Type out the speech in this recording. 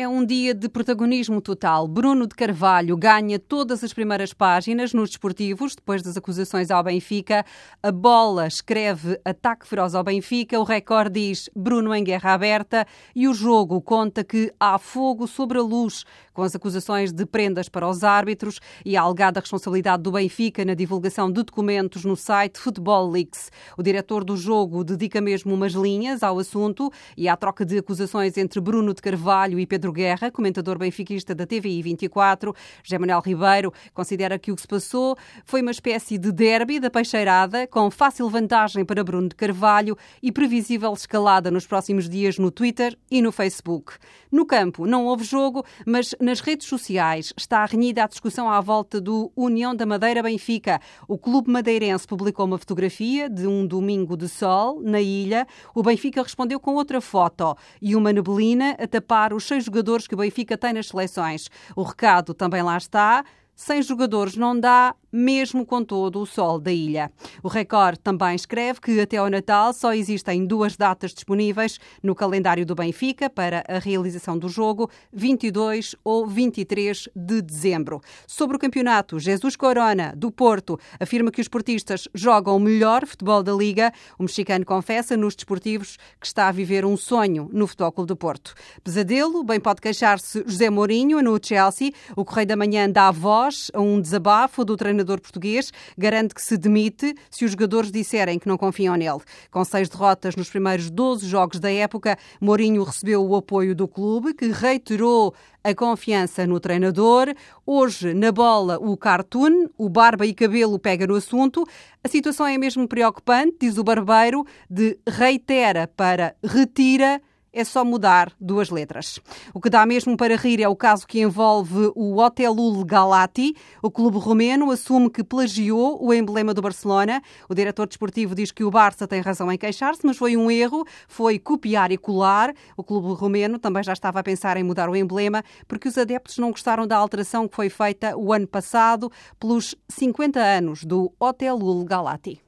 É um dia de protagonismo total. Bruno de Carvalho ganha todas as primeiras páginas nos desportivos, depois das acusações ao Benfica. A bola escreve ataque feroz ao Benfica. O recorde diz Bruno em guerra aberta. E o jogo conta que há fogo sobre a luz, com as acusações de prendas para os árbitros e a alegada responsabilidade do Benfica na divulgação de documentos no site Football Leaks. O diretor do jogo dedica mesmo umas linhas ao assunto e à troca de acusações entre Bruno de Carvalho e Pedro Pedro Guerra, comentador benfiquista da TVI 24. José Manuel Ribeiro considera que o que se passou foi uma espécie de derby da peixeirada, com fácil vantagem para Bruno de Carvalho e previsível escalada nos próximos dias no Twitter e no Facebook. No campo não houve jogo, mas nas redes sociais está renhida a discussão à volta do União da Madeira Benfica. O clube madeirense publicou uma fotografia de um domingo de sol na ilha. O Benfica respondeu com outra foto e uma neblina a tapar os seis jogadores jogadores que o Benfica tem nas seleções. O recado também lá está. Sem jogadores não dá, mesmo com todo o sol da ilha. O Record também escreve que até ao Natal só existem duas datas disponíveis no calendário do Benfica para a realização do jogo, 22 ou 23 de dezembro. Sobre o campeonato, Jesus Corona, do Porto, afirma que os portistas jogam o melhor futebol da Liga. O mexicano confessa nos desportivos que está a viver um sonho no Futebol Clube do Porto. Pesadelo, bem pode queixar-se José Mourinho no Chelsea. O Correio da Manhã dá voz a um desabafo do treinador treinador português garante que se demite se os jogadores disserem que não confiam nele. Com seis derrotas nos primeiros 12 jogos da época, Mourinho recebeu o apoio do clube, que reiterou a confiança no treinador. Hoje, na bola, o cartoon, o barba e cabelo pega no assunto. A situação é mesmo preocupante, diz o barbeiro, de reitera para retira é só mudar duas letras. O que dá mesmo para rir é o caso que envolve o Hotelul Galati. O clube romeno assume que plagiou o emblema do Barcelona. O diretor desportivo diz que o Barça tem razão em queixar-se, mas foi um erro, foi copiar e colar. O clube romeno também já estava a pensar em mudar o emblema, porque os adeptos não gostaram da alteração que foi feita o ano passado pelos 50 anos do Hotelul Galati.